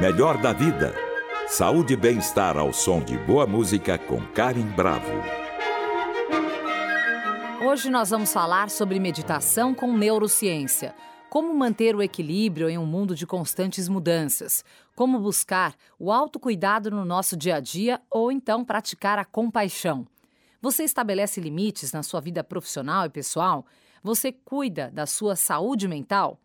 Melhor da vida. Saúde e bem-estar ao som de boa música com Karen Bravo. Hoje nós vamos falar sobre meditação com neurociência. Como manter o equilíbrio em um mundo de constantes mudanças? Como buscar o autocuidado no nosso dia a dia ou então praticar a compaixão? Você estabelece limites na sua vida profissional e pessoal? Você cuida da sua saúde mental?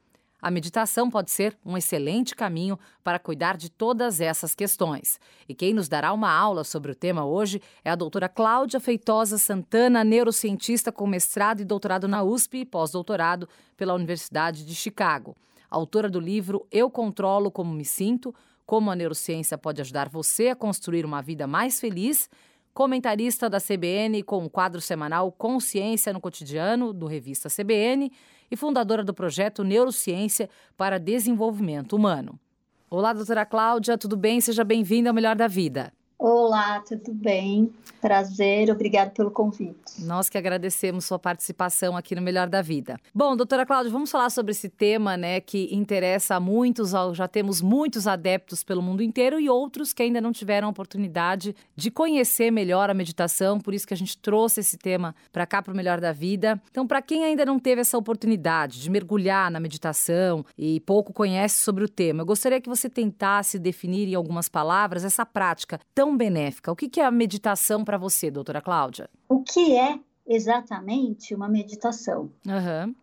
A meditação pode ser um excelente caminho para cuidar de todas essas questões. E quem nos dará uma aula sobre o tema hoje é a doutora Cláudia Feitosa Santana, neurocientista com mestrado e doutorado na USP e pós-doutorado pela Universidade de Chicago. Autora do livro Eu Controlo Como Me Sinto, como a neurociência pode ajudar você a construir uma vida mais feliz comentarista da CBN com o quadro semanal Consciência no Cotidiano, do revista CBN, e fundadora do projeto Neurociência para Desenvolvimento Humano. Olá, doutora Cláudia, tudo bem? Seja bem-vinda ao Melhor da Vida. Olá, tudo bem? Prazer, obrigado pelo convite. Nós que agradecemos sua participação aqui no Melhor da Vida. Bom, doutora Cláudia, vamos falar sobre esse tema, né, que interessa a muitos, já temos muitos adeptos pelo mundo inteiro e outros que ainda não tiveram a oportunidade de conhecer melhor a meditação, por isso que a gente trouxe esse tema para cá para o Melhor da Vida. Então, para quem ainda não teve essa oportunidade de mergulhar na meditação e pouco conhece sobre o tema, eu gostaria que você tentasse definir em algumas palavras essa prática tão benéfica. O que é a meditação para você, doutora Cláudia? O que é exatamente uma meditação? Uhum.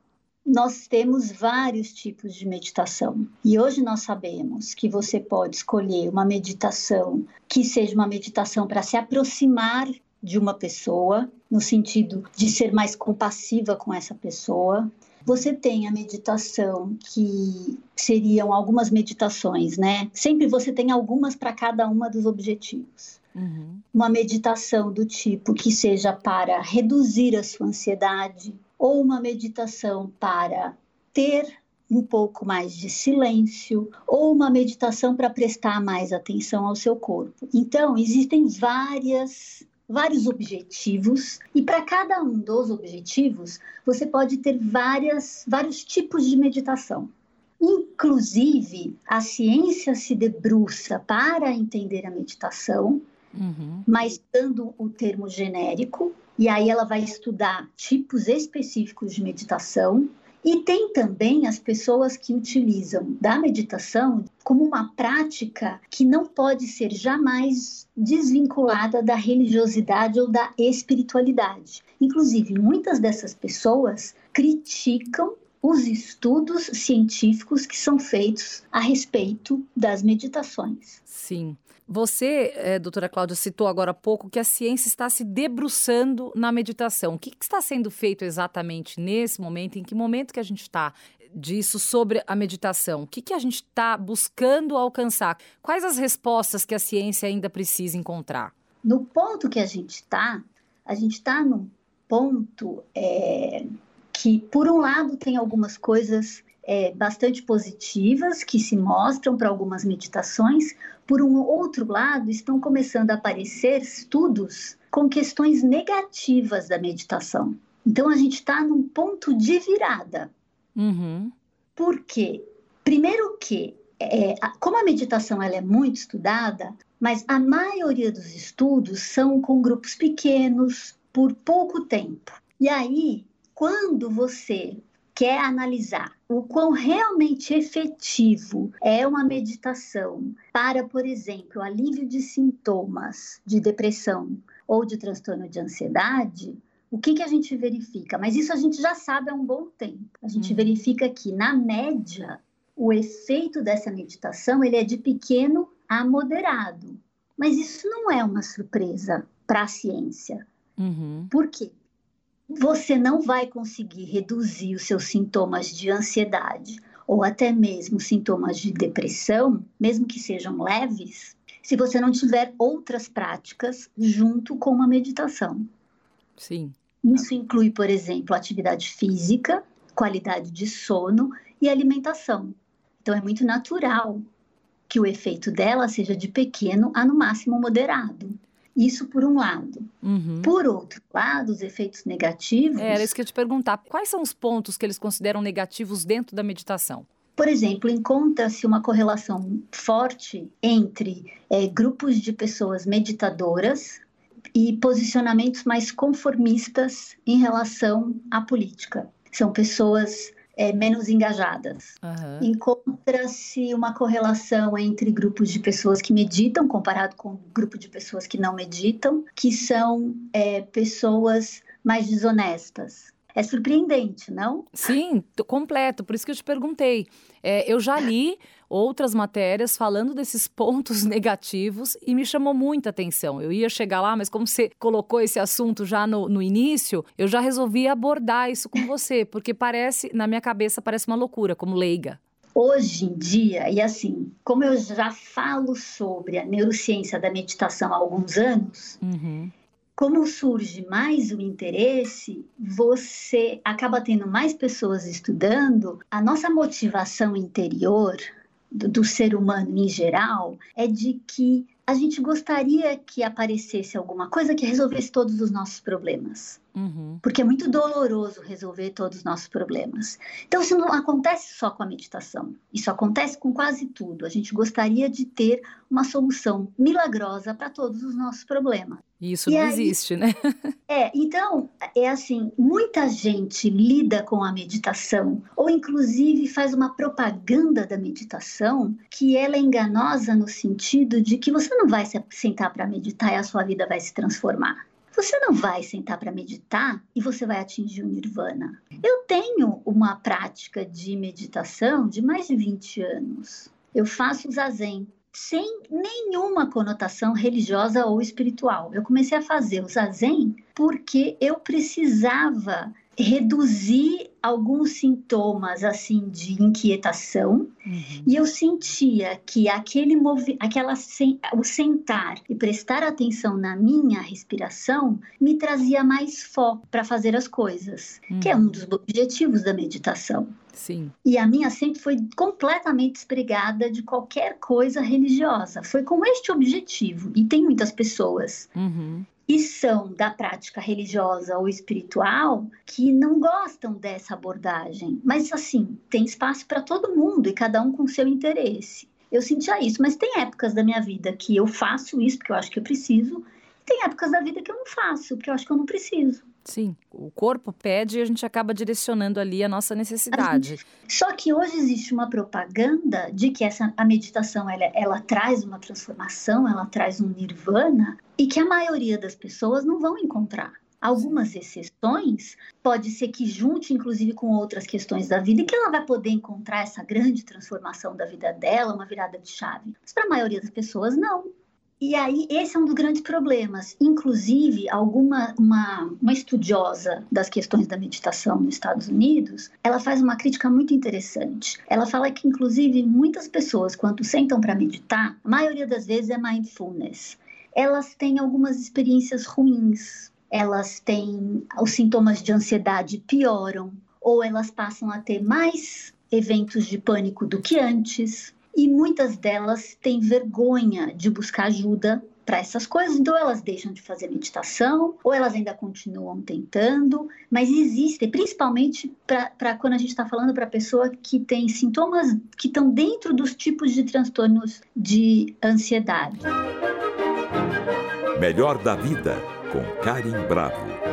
Nós temos vários tipos de meditação e hoje nós sabemos que você pode escolher uma meditação que seja uma meditação para se aproximar de uma pessoa, no sentido de ser mais compassiva com essa pessoa. Você tem a meditação que seriam algumas meditações, né? Sempre você tem algumas para cada uma dos objetivos. Uhum. Uma meditação do tipo que seja para reduzir a sua ansiedade, ou uma meditação para ter um pouco mais de silêncio, ou uma meditação para prestar mais atenção ao seu corpo. Então, existem várias vários objetivos e para cada um dos objetivos você pode ter várias, vários tipos de meditação. Inclusive, a ciência se debruça para entender a meditação, uhum. mas dando o termo genérico, e aí ela vai estudar tipos específicos de meditação e tem também as pessoas que utilizam da meditação como uma prática que não pode ser jamais desvinculada da religiosidade ou da espiritualidade. Inclusive, muitas dessas pessoas criticam os estudos científicos que são feitos a respeito das meditações. Sim. Você, é, doutora Cláudia, citou agora há pouco que a ciência está se debruçando na meditação. O que, que está sendo feito exatamente nesse momento? Em que momento que a gente está disso sobre a meditação? O que, que a gente está buscando alcançar? Quais as respostas que a ciência ainda precisa encontrar? No ponto que a gente está, a gente está num ponto é, que, por um lado, tem algumas coisas é, bastante positivas que se mostram para algumas meditações, por um outro lado, estão começando a aparecer estudos com questões negativas da meditação. Então a gente está num ponto de virada. Uhum. Por quê? Primeiro que, é, como a meditação ela é muito estudada, mas a maioria dos estudos são com grupos pequenos, por pouco tempo. E aí, quando você quer analisar o quão realmente efetivo é uma meditação para, por exemplo, alívio de sintomas de depressão ou de transtorno de ansiedade, o que, que a gente verifica? Mas isso a gente já sabe há um bom tempo. A gente uhum. verifica que, na média, o efeito dessa meditação ele é de pequeno a moderado. Mas isso não é uma surpresa para a ciência. Uhum. Por quê? Você não vai conseguir reduzir os seus sintomas de ansiedade ou até mesmo sintomas de depressão, mesmo que sejam leves, se você não tiver outras práticas junto com uma meditação. Sim. Isso inclui, por exemplo, atividade física, qualidade de sono e alimentação. Então é muito natural que o efeito dela seja de pequeno a no máximo moderado. Isso por um lado. Uhum. Por outro lado, os efeitos negativos. É, era isso que eu te perguntar. Quais são os pontos que eles consideram negativos dentro da meditação? Por exemplo, encontra-se uma correlação forte entre é, grupos de pessoas meditadoras e posicionamentos mais conformistas em relação à política. São pessoas é, menos engajadas. Uhum. Encontra-se uma correlação entre grupos de pessoas que meditam, comparado com o grupo de pessoas que não meditam, que são é, pessoas mais desonestas. É surpreendente, não? Sim, completo. Por isso que eu te perguntei. É, eu já li outras matérias falando desses pontos negativos e me chamou muita atenção. Eu ia chegar lá, mas como você colocou esse assunto já no, no início, eu já resolvi abordar isso com você, porque parece, na minha cabeça, parece uma loucura, como leiga. Hoje em dia, e assim, como eu já falo sobre a neurociência da meditação há alguns anos, uhum como surge mais o interesse, você acaba tendo mais pessoas estudando, a nossa motivação interior do, do, ser humano em geral é de que a gente gostaria que aparecesse alguma coisa que resolvesse todos os nossos problemas. Uhum. Porque é muito doloroso resolver todos os nossos problemas. Então, isso não acontece só com a meditação. Isso acontece com quase tudo. A gente gostaria de ter uma solução milagrosa para todos os nossos problemas. E isso e não aí, existe, né? É, então, é assim, muita gente lida com a meditação, ou inclusive faz uma propaganda da meditação, que ela é enganosa no sentido de que você não vai se sentar para meditar e a sua vida vai se transformar. Você não vai sentar para meditar e você vai atingir o nirvana. Eu tenho uma prática de meditação de mais de 20 anos. Eu faço zazen sem nenhuma conotação religiosa ou espiritual. Eu comecei a fazer o zazen porque eu precisava reduzir alguns sintomas assim de inquietação uhum. e eu sentia que aquele movi aquela o sentar e prestar atenção na minha respiração me trazia mais foco para fazer as coisas, uhum. que é um uhum. dos objetivos da meditação. Sim. E a minha sempre foi completamente despregada de qualquer coisa religiosa. Foi com este objetivo. E tem muitas pessoas uhum que são da prática religiosa ou espiritual que não gostam dessa abordagem. Mas, assim, tem espaço para todo mundo e cada um com seu interesse. Eu sentia isso, mas tem épocas da minha vida que eu faço isso porque eu acho que eu preciso, e tem épocas da vida que eu não faço porque eu acho que eu não preciso. Sim, o corpo pede e a gente acaba direcionando ali a nossa necessidade. Só que hoje existe uma propaganda de que essa, a meditação ela, ela traz uma transformação, ela traz um nirvana e que a maioria das pessoas não vão encontrar. Algumas exceções, pode ser que junte inclusive com outras questões da vida e que ela vai poder encontrar essa grande transformação da vida dela, uma virada de chave. Mas para a maioria das pessoas, não. E aí, esse é um dos grandes problemas. Inclusive, alguma uma, uma estudiosa das questões da meditação nos Estados Unidos, ela faz uma crítica muito interessante. Ela fala que, inclusive, muitas pessoas, quando sentam para meditar, a maioria das vezes é mindfulness. Elas têm algumas experiências ruins, elas têm os sintomas de ansiedade pioram, ou elas passam a ter mais eventos de pânico do que antes, e muitas delas têm vergonha de buscar ajuda para essas coisas, então elas deixam de fazer meditação ou elas ainda continuam tentando, mas existe, principalmente para quando a gente está falando para pessoa que tem sintomas que estão dentro dos tipos de transtornos de ansiedade. Melhor da vida com Karim Bravo.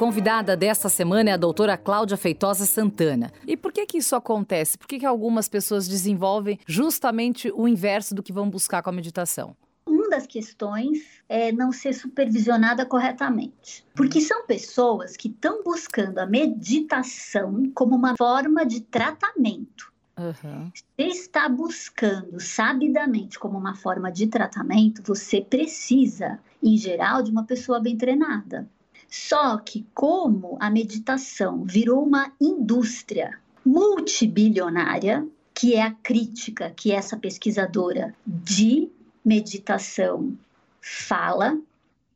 Convidada desta semana é a doutora Cláudia Feitosa Santana. E por que que isso acontece? Por que, que algumas pessoas desenvolvem justamente o inverso do que vão buscar com a meditação? Uma das questões é não ser supervisionada corretamente. Porque são pessoas que estão buscando a meditação como uma forma de tratamento. Uhum. Se está buscando sabidamente como uma forma de tratamento, você precisa, em geral, de uma pessoa bem treinada. Só que, como a meditação virou uma indústria multibilionária, que é a crítica que essa pesquisadora de meditação fala,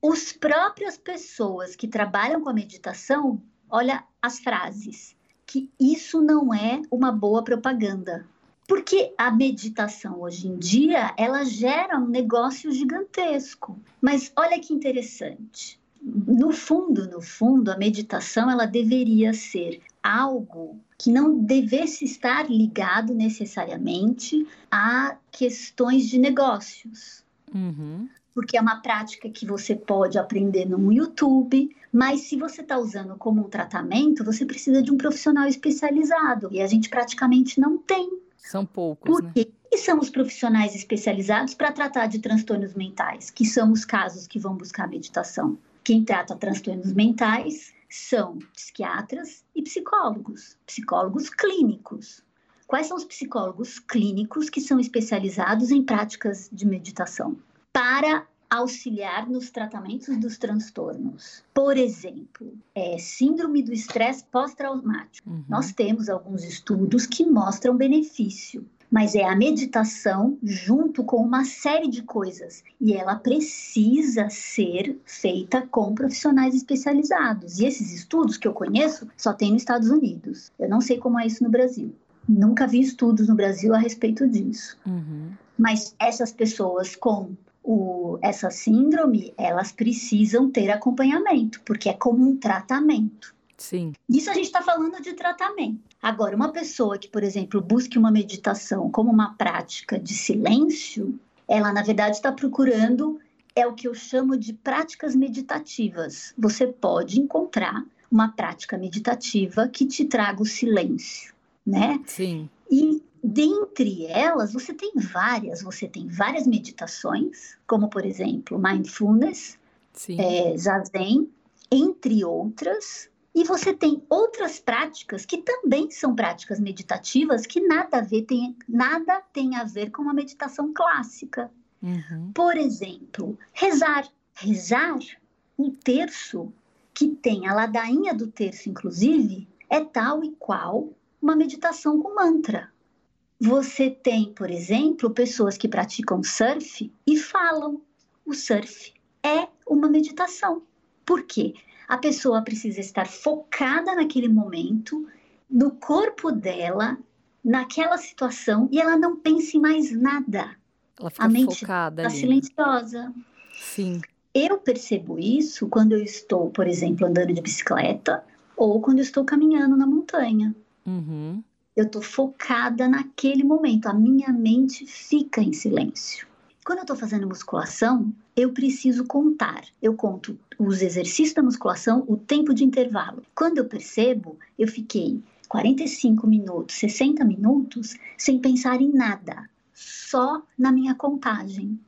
as próprias pessoas que trabalham com a meditação, olha as frases, que isso não é uma boa propaganda. Porque a meditação hoje em dia, ela gera um negócio gigantesco. Mas olha que interessante no fundo, no fundo, a meditação ela deveria ser algo que não devesse estar ligado necessariamente a questões de negócios. Uhum. Porque é uma prática que você pode aprender no YouTube, mas se você está usando como um tratamento, você precisa de um profissional especializado e a gente praticamente não tem. São poucos, Por quê? E são os profissionais especializados para tratar de transtornos mentais, que são os casos que vão buscar meditação. Quem trata transtornos mentais são psiquiatras e psicólogos, psicólogos clínicos. Quais são os psicólogos clínicos que são especializados em práticas de meditação? Para auxiliar nos tratamentos dos transtornos. Por exemplo, é, síndrome do estresse pós-traumático. Uhum. Nós temos alguns estudos que mostram benefício, mas é a meditação junto com uma série de coisas e ela precisa ser feita com profissionais especializados. E esses estudos que eu conheço só tem nos Estados Unidos. Eu não sei como é isso no Brasil. Nunca vi estudos no Brasil a respeito disso. Uhum. Mas essas pessoas com o, essa síndrome, elas precisam ter acompanhamento, porque é como um tratamento. Sim. Isso a gente está falando de tratamento. Agora, uma pessoa que, por exemplo, busque uma meditação como uma prática de silêncio, ela, na verdade, está procurando é o que eu chamo de práticas meditativas. Você pode encontrar uma prática meditativa que te traga o silêncio, né? Sim. E dentre elas, você tem várias. Você tem várias meditações, como, por exemplo, mindfulness, Sim. é, zazen, entre outras. E você tem outras práticas que também são práticas meditativas que nada a ver tem, nada tem a ver com uma meditação clássica. Uhum. Por exemplo, rezar. Rezar, um terço que tem a ladainha do terço, inclusive, é tal e qual uma meditação com mantra. Você tem, por exemplo, pessoas que praticam surf e falam. O surf é uma meditação. Por quê? A pessoa precisa estar focada naquele momento, no corpo dela, naquela situação, e ela não pensa em mais nada. Ela fica A mente focada Está silenciosa. Sim. Eu percebo isso quando eu estou, por exemplo, andando de bicicleta ou quando eu estou caminhando na montanha. Uhum. Eu estou focada naquele momento, a minha mente fica em silêncio. Quando eu estou fazendo musculação, eu preciso contar. Eu conto os exercícios da musculação, o tempo de intervalo. Quando eu percebo, eu fiquei 45 minutos, 60 minutos sem pensar em nada, só na minha contagem.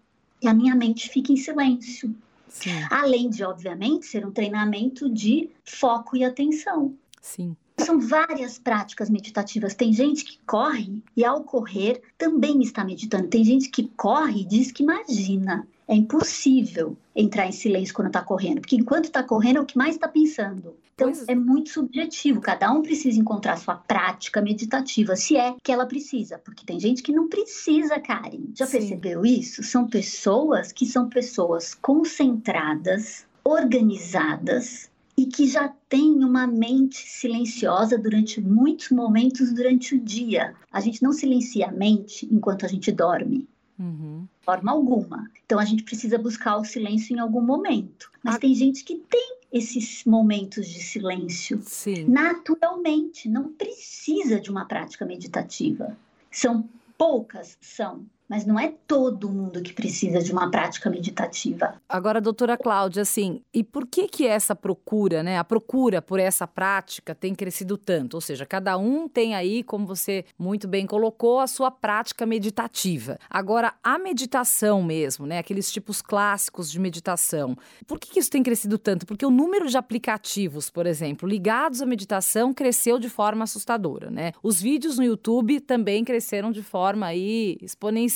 E a minha mente fica em silêncio. Sim. Além de, obviamente, ser um treinamento de foco e atenção. Sim. São várias práticas meditativas. Tem gente que corre e, ao correr, também está meditando. Tem gente que corre e diz que imagina. É impossível entrar em silêncio quando está correndo, porque enquanto está correndo é o que mais está pensando. Então Pois- é muito subjetivo. Cada um precisa encontrar sua prática meditativa, se é que ela precisa. Porque tem gente que não precisa, Karen. Já Sim. percebeu isso? São pessoas que são pessoas concentradas, organizadas e que já têm uma mente silenciosa durante muitos momentos durante o dia. A gente não silencia a mente enquanto a gente dorme, Uhum. forma alguma. Então a gente precisa buscar o silêncio em algum momento. Mas Ah. tem gente que tem esses momentos de silêncio Sim. naturalmente, não precisa de uma prática meditativa. São poucas, são, mas não é todo mundo que precisa de uma prática meditativa. Agora, doutora Cláudia, assim, e por que que essa procura, né? A procura por essa prática tem crescido tanto? Ou seja, cada um tem aí, como você muito bem colocou, a sua prática meditativa. Agora, a meditação mesmo, né? Aqueles tipos clássicos de meditação. Por que, que isso tem crescido tanto? Porque o número de aplicativos, por exemplo, ligados à meditação cresceu de forma assustadora, né? Os vídeos no YouTube também cresceram de forma aí exponencial.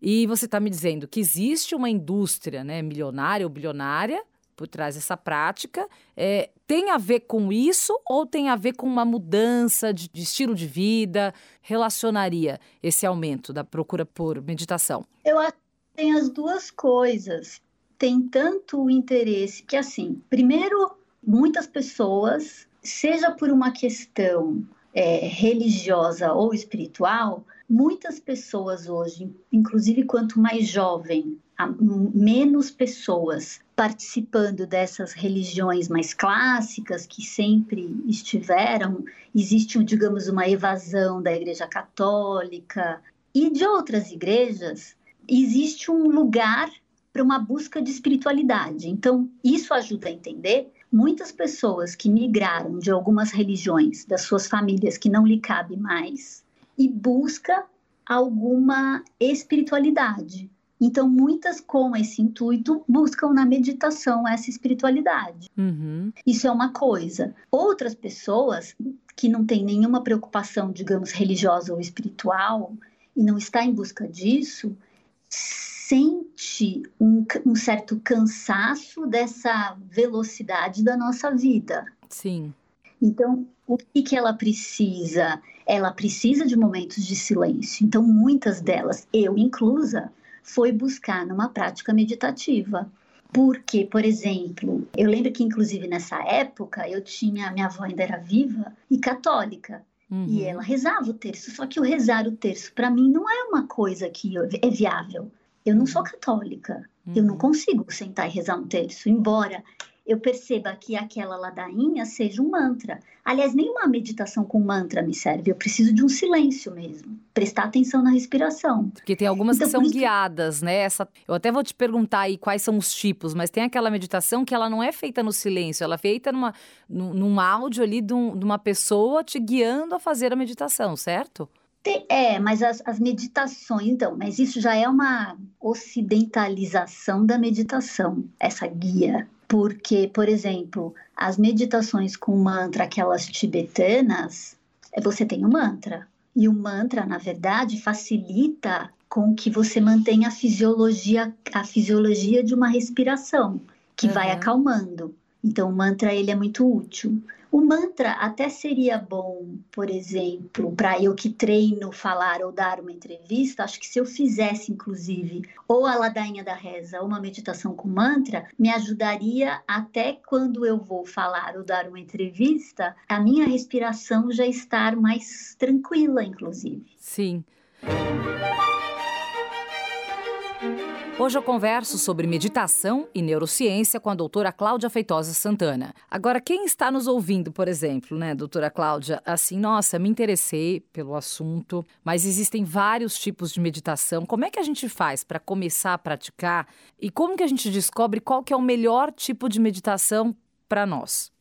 E você está me dizendo que existe uma indústria, né, milionária ou bilionária por trás dessa prática. É, tem a ver com isso ou tem a ver com uma mudança de, de estilo de vida? Relacionaria esse aumento da procura por meditação? Eu acho que tem as duas coisas. Tem tanto interesse que, assim, primeiro, muitas pessoas, seja por uma questão é, religiosa ou espiritual, muitas pessoas hoje, inclusive quanto mais jovem, menos pessoas participando dessas religiões mais clássicas que sempre estiveram, existe, digamos, uma evasão da Igreja Católica e de outras igrejas, existe um lugar para uma busca de espiritualidade. Então, isso ajuda a entender muitas pessoas que migraram de algumas religiões, das suas famílias que não lhe cabe mais, e busca alguma espiritualidade. Então, muitas com esse intuito buscam na meditação essa espiritualidade. Uhum. Isso é uma coisa. Outras pessoas que não têm nenhuma preocupação, digamos, religiosa ou espiritual e não está em busca disso, sente um, um certo cansaço dessa velocidade da nossa vida. Sim. Então, o que, que ela precisa? Ela precisa de momentos de silêncio. Então, muitas delas, eu inclusa, foi buscar numa prática meditativa. Porque, por exemplo, eu lembro que, inclusive, nessa época, eu tinha, minha avó ainda era viva e católica. Uhum. E ela rezava o terço. Só que o rezar o terço, para mim, não é uma coisa que é viável. Eu não sou católica. Uhum. Eu não uhum. consigo sentar e rezar um terço. Embora eu perceba que aquela ladainha seja um mantra. Aliás, nenhuma meditação com mantra me serve. Eu preciso de um silêncio mesmo. Prestar atenção na respiração. Porque tem algumas então, que são isso... guiadas, né? Essa... Eu até vou te perguntar aí quais são os tipos, mas tem aquela meditação que ela não é feita no silêncio, ela é feita numa, num, num áudio ali de, um, de uma pessoa te guiando a fazer a meditação, certo? É, mas as, as, meditações, então, mas isso já é uma ocidentalização da meditação, essa guia. Porque, por exemplo, as meditações com mantra, aquelas tibetanas, é, você tem um mantra. E o mantra, na verdade, facilita com que você mantenha a fisiologia, a fisiologia de uma respiração, que uhum. vai acalmando. Então, o mantra ele é muito útil. O mantra até seria bom, por exemplo, para eu que treino falar ou dar uma entrevista. Acho que se eu fizesse, inclusive, ou a ladainha da reza, ou uma meditação com mantra, me ajudaria até quando eu vou falar ou dar uma entrevista, a minha respiração já estar mais tranquila, inclusive. Sim. Hoje eu converso sobre meditação e neurociência com a doutora Cláudia Feitosa Santana. Agora, quem está nos ouvindo, por exemplo, né, doutora Cláudia, assim, nossa, me interessei pelo assunto, mas existem vários tipos de meditação. Como é que a gente faz para começar a praticar e como que a gente descobre qual que é o melhor tipo de meditação para nós?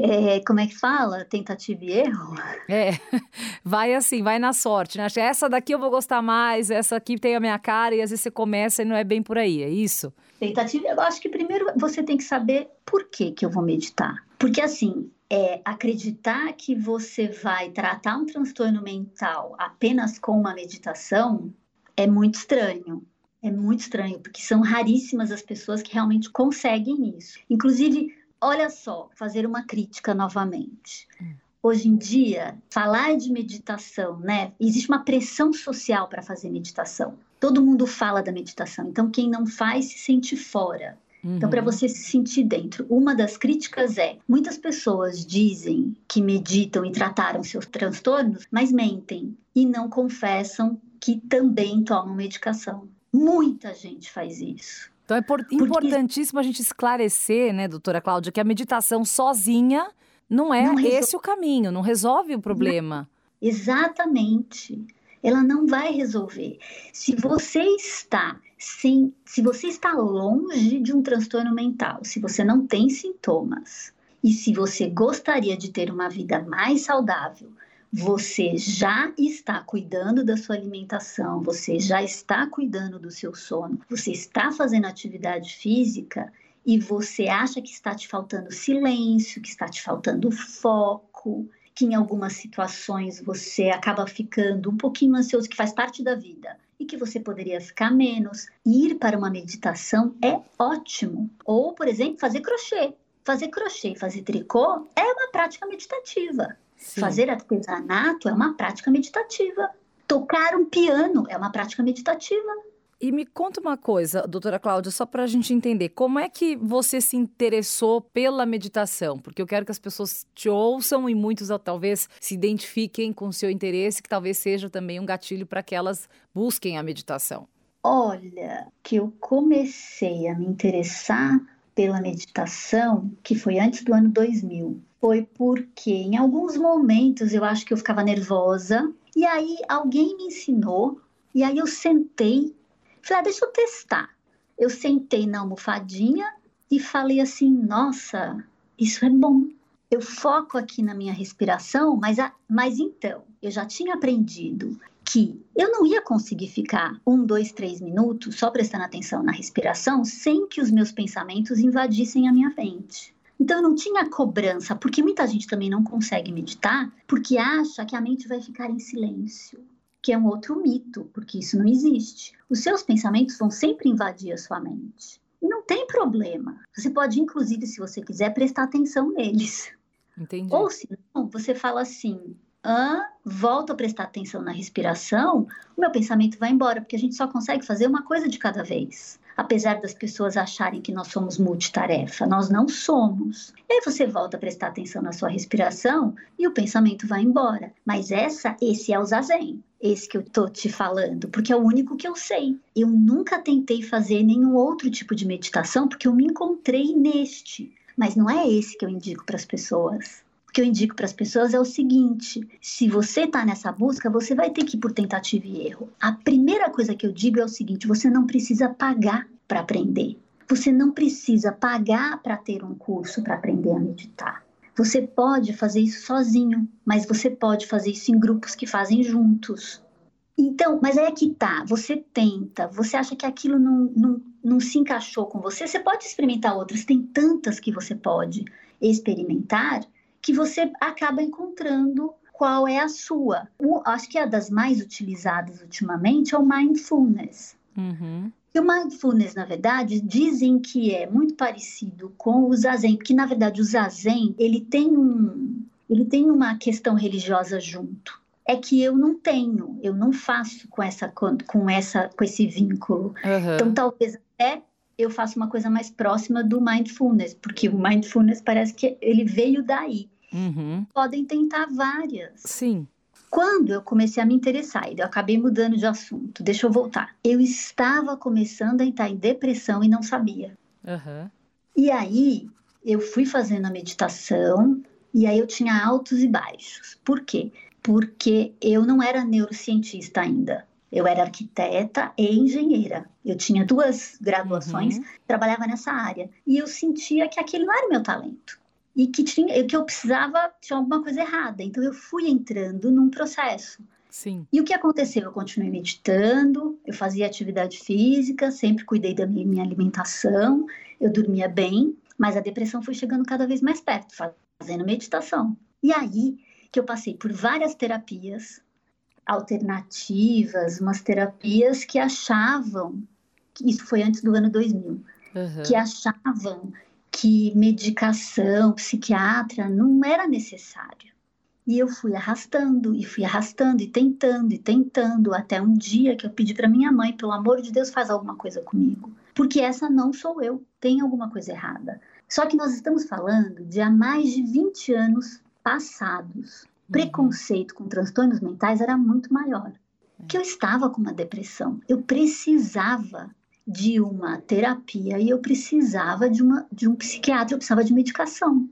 É, como é que fala? Tentativa e erro? É, vai assim, vai na sorte, né? Essa daqui eu vou gostar mais, essa aqui tem a minha cara, e às vezes você começa e não é bem por aí, é isso? Tentativa, eu acho que primeiro você tem que saber por que, que eu vou meditar. Porque assim, é, acreditar que você vai tratar um transtorno mental apenas com uma meditação é muito estranho. É muito estranho, porque são raríssimas as pessoas que realmente conseguem isso. Inclusive, Olha só, fazer uma crítica novamente. Hum. Hoje em dia, falar de meditação, né? Existe uma pressão social para fazer meditação. Todo mundo fala da meditação, então quem não faz se sente fora. Uhum. Então, para você se sentir dentro, uma das críticas é: muitas pessoas dizem que meditam e trataram seus transtornos, mas mentem e não confessam que também tomam medicação. Muita gente faz isso. Então é por, importantíssimo a gente esclarecer, né, doutora Cláudia, que a meditação sozinha não é não esse o caminho, não resolve o problema. Não. Exatamente. Ela não vai resolver. Se você está sem, se você está longe de um transtorno mental, se você não tem sintomas e se você gostaria de ter uma vida mais saudável, você já está cuidando da sua alimentação, você já está cuidando do seu sono, você está fazendo atividade física e você acha que está te faltando silêncio, que está te faltando foco, que em algumas situações você acaba ficando um pouquinho ansioso, que faz parte da vida e que você poderia ficar menos. Ir para uma meditação é ótimo. Ou, por exemplo, fazer crochê. Fazer crochê fazer tricô é uma prática meditativa. Sim. Fazer artesanato é uma prática meditativa. Tocar um piano é uma prática meditativa. E me conta uma coisa, doutora Cláudia, só para a gente entender, como é que você se interessou pela meditação? Porque eu quero que as pessoas te ouçam e muitos talvez se identifiquem com o seu interesse, que talvez seja também um gatilho para que elas busquem a meditação. Olha, que eu comecei a me interessar pela meditação, que foi antes do ano 2000, foi porque em alguns momentos eu acho que eu ficava nervosa e aí alguém me ensinou e aí eu sentei Falei, ah, deixa eu testar. Eu sentei na almofadinha e falei assim: nossa, isso é bom. Eu foco aqui na minha respiração, mas, a, mas então, eu já tinha aprendido que eu não ia conseguir ficar um, dois, três minutos só prestando atenção na respiração sem que os meus pensamentos invadissem a minha mente. Então eu não tinha cobrança, porque muita gente também não consegue meditar porque acha que a mente vai ficar em silêncio que é um outro mito, porque isso não existe. Os seus pensamentos vão sempre invadir a sua mente. E não tem problema. Você pode, inclusive, se você quiser, prestar atenção neles. Entendi. Ou se não, você fala assim: ah, volto a prestar atenção na respiração, o meu pensamento vai embora, porque a gente só consegue fazer uma coisa de cada vez apesar das pessoas acharem que nós somos multitarefa, nós não somos. E aí você volta a prestar atenção na sua respiração e o pensamento vai embora. Mas essa, esse é o zazen, esse que eu tô te falando, porque é o único que eu sei. Eu nunca tentei fazer nenhum outro tipo de meditação porque eu me encontrei neste, mas não é esse que eu indico para as pessoas. O que eu indico para as pessoas é o seguinte: se você está nessa busca, você vai ter que ir por tentativa e erro. A primeira coisa que eu digo é o seguinte: você não precisa pagar para aprender. Você não precisa pagar para ter um curso para aprender a meditar. Você pode fazer isso sozinho, mas você pode fazer isso em grupos que fazem juntos. Então, mas é que tá, você tenta, você acha que aquilo não, não, não se encaixou com você, você pode experimentar outras, tem tantas que você pode experimentar que você acaba encontrando qual é a sua. O, acho que a das mais utilizadas ultimamente é o mindfulness. Uhum. E o mindfulness, na verdade, dizem que é muito parecido com o zazen, porque na verdade o zazen ele tem um, ele tem uma questão religiosa junto. É que eu não tenho, eu não faço com essa com essa com esse vínculo. Uhum. Então talvez até eu faça uma coisa mais próxima do mindfulness, porque o mindfulness parece que ele veio daí. Uhum. Podem tentar várias. Sim. Quando eu comecei a me interessar, eu acabei mudando de assunto, deixa eu voltar. Eu estava começando a entrar em depressão e não sabia. Uhum. E aí eu fui fazendo a meditação e aí eu tinha altos e baixos. Por quê? Porque eu não era neurocientista ainda. Eu era arquiteta e engenheira. Eu tinha duas graduações, uhum. trabalhava nessa área. E eu sentia que aquele não era o meu talento e que tinha que eu precisava tinha alguma coisa errada. Então eu fui entrando num processo. Sim. E o que aconteceu? Eu continuei meditando, eu fazia atividade física, sempre cuidei da minha alimentação, eu dormia bem, mas a depressão foi chegando cada vez mais perto, fazendo meditação. E aí que eu passei por várias terapias alternativas, umas terapias que achavam, isso foi antes do ano 2000, uhum. que achavam que medicação, psiquiatra não era necessário. E eu fui arrastando, e fui arrastando, e tentando, e tentando, até um dia que eu pedi para minha mãe, pelo amor de Deus, faz alguma coisa comigo. Porque essa não sou eu, tem alguma coisa errada. Só que nós estamos falando de há mais de 20 anos passados. Uhum. Preconceito com transtornos mentais era muito maior. Que eu estava com uma depressão, eu precisava de uma terapia e eu precisava de, uma, de um psiquiatra, eu precisava de medicação.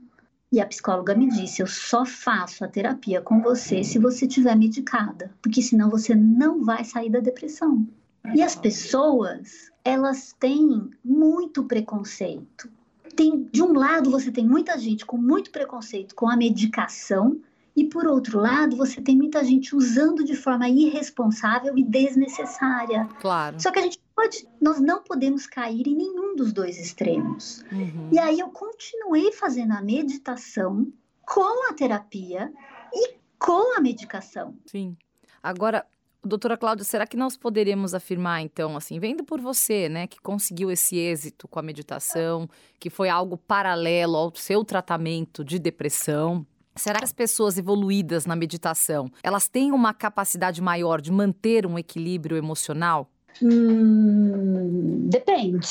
E a psicóloga me disse: eu só faço a terapia com você se você estiver medicada, porque senão você não vai sair da depressão. E as pessoas, elas têm muito preconceito. Tem, de um lado, você tem muita gente com muito preconceito com a medicação, e por outro lado, você tem muita gente usando de forma irresponsável e desnecessária. Claro. Só que a gente pode, nós não podemos cair em nenhum dos dois extremos. Uhum. E aí eu continuei fazendo a meditação com a terapia e com a medicação. Sim. Agora, doutora Cláudia, será que nós poderíamos afirmar, então, assim, vendo por você, né, que conseguiu esse êxito com a meditação, que foi algo paralelo ao seu tratamento de depressão, Será que as pessoas evoluídas na meditação, elas têm uma capacidade maior de manter um equilíbrio emocional? Hum, depende.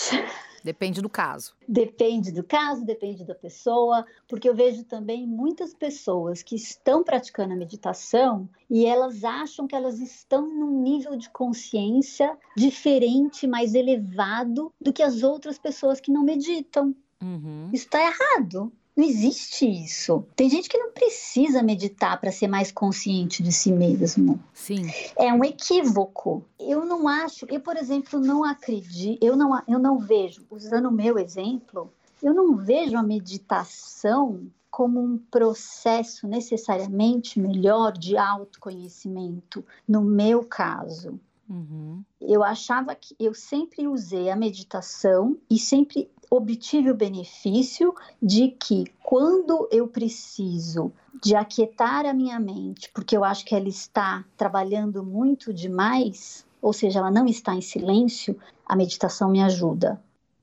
Depende do caso. Depende do caso, depende da pessoa, porque eu vejo também muitas pessoas que estão praticando a meditação e elas acham que elas estão num nível de consciência diferente, mais elevado do que as outras pessoas que não meditam. Uhum. Isso está errado. Não existe isso. Tem gente que não precisa meditar para ser mais consciente de si mesmo. Sim. É um equívoco. Eu não acho, eu, por exemplo, não acredito, eu não, eu não vejo, usando o meu exemplo, eu não vejo a meditação como um processo necessariamente melhor de autoconhecimento, no meu caso. Uhum. Eu achava que eu sempre usei a meditação e sempre obtive o benefício de que quando eu preciso de aquietar a minha mente, porque eu acho que ela está trabalhando muito demais, ou seja, ela não está em silêncio, a meditação me ajuda.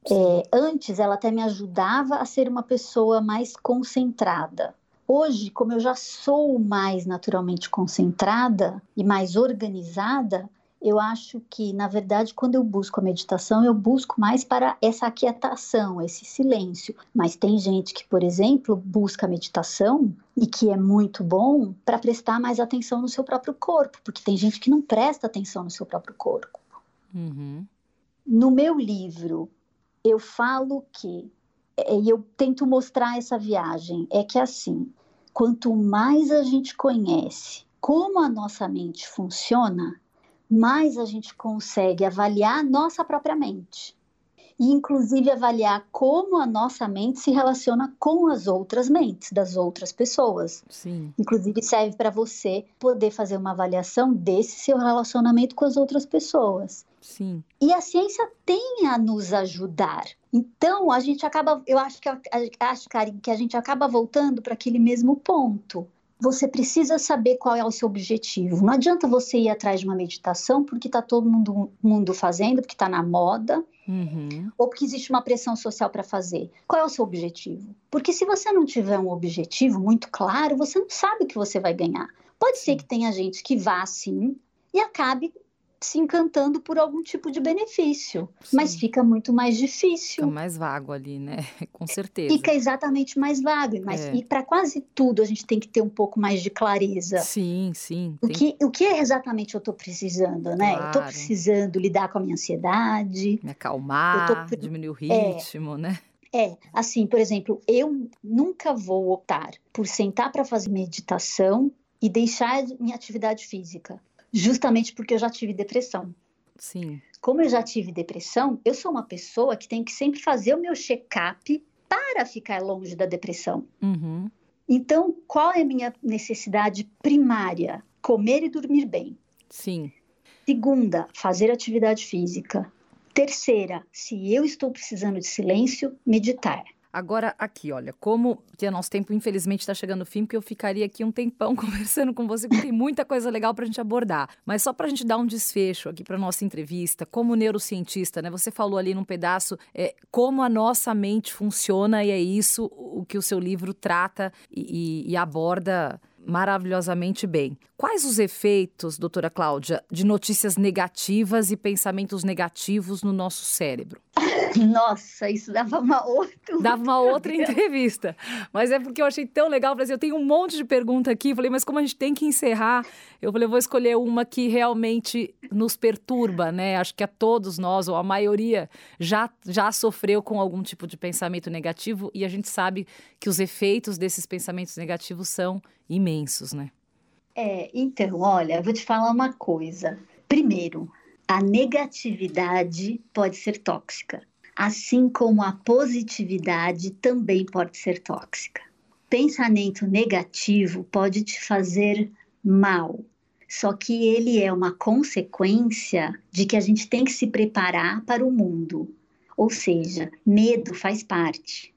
É, antes, ela até me ajudava a ser uma pessoa mais concentrada. Hoje, como eu já sou mais naturalmente concentrada e mais organizada, eu acho que, na verdade, quando eu busco a meditação, eu busco mais para essa aquietação, esse silêncio. Mas tem gente que, por exemplo, busca a meditação e que é muito bom para prestar mais atenção no seu próprio corpo, porque tem gente que não presta atenção no seu próprio corpo. Uhum. No meu livro, eu falo que, é, e eu tento mostrar essa viagem, é que assim, quanto mais a gente conhece como a nossa mente funciona, mais a gente consegue avaliar nossa própria mente. E, inclusive, avaliar como a nossa mente se relaciona com as outras mentes das outras pessoas. Sim. Inclusive, serve para você poder fazer uma avaliação desse seu relacionamento com as outras pessoas. Sim. E a ciência tem a nos ajudar. Então, a gente acaba, eu acho que acho, Karen, que a gente acaba voltando para aquele mesmo ponto você precisa saber qual é o seu objetivo. Não adianta você ir atrás de uma meditação porque está todo mundo, mundo fazendo, porque está na moda, uhum. ou porque existe uma pressão social para fazer. Qual é o seu objetivo? Porque se você não tiver um objetivo muito claro, você não sabe o que você vai ganhar. Pode ser que tenha gente que vá assim e acabe se encantando por algum tipo de benefício, Sim. mas fica muito mais difícil. Fica mais vago ali, né? Com certeza. Fica exatamente mais vago, mas é. e para quase tudo a gente tem que ter um pouco mais de clareza. Sim, sim. O que o que exatamente eu estou precisando, né? Claro. Eu estou precisando lidar com a minha ansiedade, me acalmar, tô... diminuir o é. ritmo, é. né? É, assim, por exemplo, eu nunca vou optar por sentar para fazer meditação e deixar minha atividade física justamente porque eu já tive depressão. Sim. Como eu já tive depressão, eu sou uma pessoa que tem que sempre fazer o meu check-up para ficar longe da depressão. Uhum. Então, qual é a minha necessidade primária? Comer e dormir bem. Sim. Segunda, fazer atividade física. Terceira, se eu estou precisando de silêncio, meditar. Agora, aqui, olha, como que nosso tempo, infelizmente, está chegando no fim, porque eu ficaria aqui um tempão conversando com você, porque tem muita coisa legal para a gente abordar. Mas só para a gente dar um desfecho aqui para nossa entrevista, como neurocientista, né? Você falou ali num pedaço é, como a nossa mente funciona, e é isso o que o seu livro trata e, e, e aborda maravilhosamente bem. Quais os efeitos, doutora Cláudia, de notícias negativas e pensamentos negativos no nosso cérebro? Nossa, isso dava uma outra. Dava uma outra entrevista. Mas é porque eu achei tão legal. Eu tenho um monte de pergunta aqui. Falei, mas como a gente tem que encerrar, eu falei, eu vou escolher uma que realmente nos perturba, né? Acho que a todos nós, ou a maioria, já, já sofreu com algum tipo de pensamento negativo. E a gente sabe que os efeitos desses pensamentos negativos são imensos, né? É, então, olha, eu vou te falar uma coisa. Primeiro, a negatividade pode ser tóxica, assim como a positividade também pode ser tóxica. Pensamento negativo pode te fazer mal, só que ele é uma consequência de que a gente tem que se preparar para o mundo. Ou seja, medo faz parte.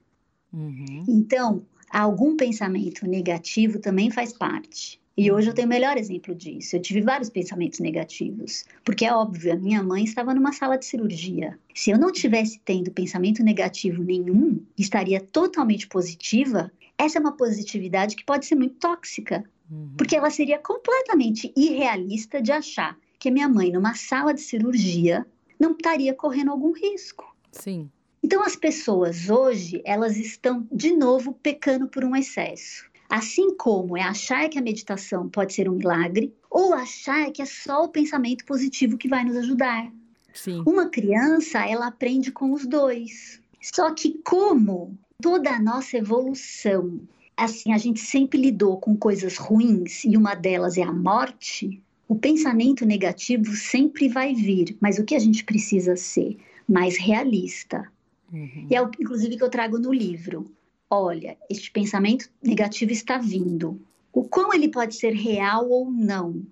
Uhum. Então, algum pensamento negativo também faz parte. E hoje eu tenho o melhor exemplo disso. Eu tive vários pensamentos negativos, porque é óbvio, a minha mãe estava numa sala de cirurgia. Se eu não tivesse tendo pensamento negativo nenhum, estaria totalmente positiva. Essa é uma positividade que pode ser muito tóxica, uhum. porque ela seria completamente irrealista de achar que minha mãe, numa sala de cirurgia, não estaria correndo algum risco. Sim. Então as pessoas hoje, elas estão de novo pecando por um excesso. Assim como é achar que a meditação pode ser um milagre ou achar que é só o pensamento positivo que vai nos ajudar. Sim. Uma criança, ela aprende com os dois. Só que como toda a nossa evolução, assim, a gente sempre lidou com coisas ruins e uma delas é a morte, o pensamento negativo sempre vai vir, mas o que a gente precisa ser? Mais realista, Uhum. E é o, inclusive, que eu trago no livro. Olha, este pensamento negativo está vindo. O quão ele pode ser real ou não.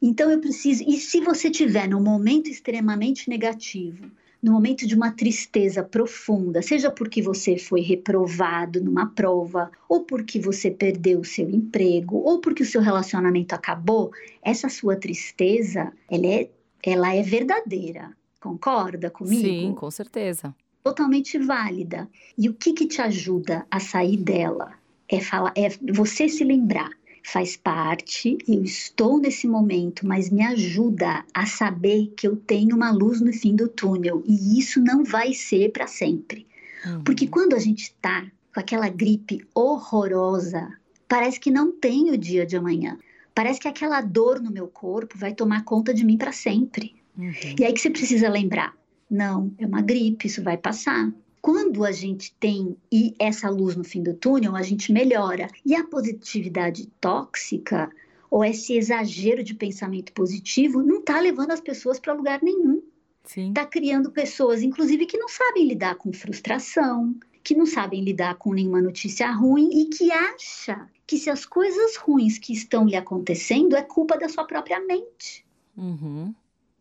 Então eu preciso. E se você tiver num momento extremamente negativo, no momento de uma tristeza profunda, seja porque você foi reprovado numa prova, ou porque você perdeu o seu emprego, ou porque o seu relacionamento acabou, essa sua tristeza, ela é, ela é verdadeira. Concorda comigo? Sim, com certeza totalmente válida. E o que, que te ajuda a sair dela? É, falar, é você se lembrar. Faz parte, eu estou nesse momento, mas me ajuda a saber que eu tenho uma luz no fim do túnel e isso não vai ser para sempre. Uhum. Porque quando a gente está com aquela gripe horrorosa, parece que não tem o dia de amanhã. Parece que aquela dor no meu corpo vai tomar conta de mim para sempre. Uhum. E aí que você precisa lembrar: não, é uma gripe, isso vai passar. Quando a gente tem essa luz no fim do túnel, a gente melhora. E a positividade tóxica, ou esse exagero de pensamento positivo, não está levando as pessoas para lugar nenhum. Está criando pessoas, inclusive, que não sabem lidar com frustração, que não sabem lidar com nenhuma notícia ruim e que acha que se as coisas ruins que estão lhe acontecendo é culpa da sua própria mente. Uhum.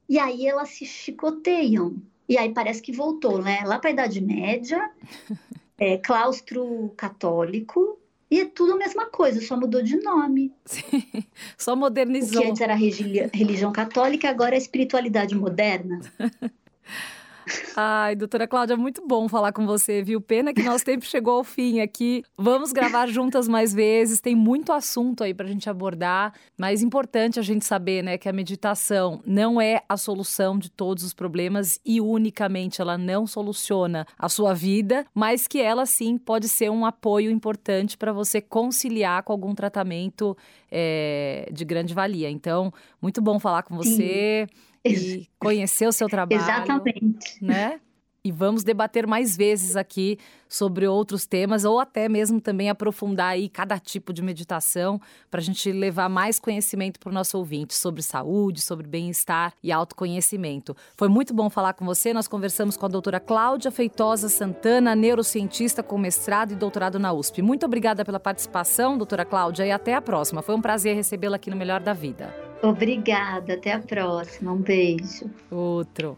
E aí elas se chicoteiam. E aí parece que voltou, né? Lá para a Idade Média, é, claustro católico, e é tudo a mesma coisa, só mudou de nome. Sim, só modernizou. O que antes era religião católica, agora é espiritualidade moderna. Ai, doutora Cláudia, muito bom falar com você, viu? Pena que nosso tempo chegou ao fim aqui. Vamos gravar juntas mais vezes, tem muito assunto aí pra gente abordar, mas importante a gente saber, né, que a meditação não é a solução de todos os problemas e unicamente ela não soluciona a sua vida, mas que ela sim pode ser um apoio importante para você conciliar com algum tratamento é, de grande valia. Então, muito bom falar com você. Sim e conhecer o seu trabalho. Exatamente. Né? E vamos debater mais vezes aqui sobre outros temas ou até mesmo também aprofundar aí cada tipo de meditação para a gente levar mais conhecimento para o nosso ouvinte sobre saúde, sobre bem-estar e autoconhecimento. Foi muito bom falar com você. Nós conversamos com a doutora Cláudia Feitosa Santana, neurocientista com mestrado e doutorado na USP. Muito obrigada pela participação, doutora Cláudia, e até a próxima. Foi um prazer recebê-la aqui no Melhor da Vida. Obrigada, até a próxima. Um beijo. Outro.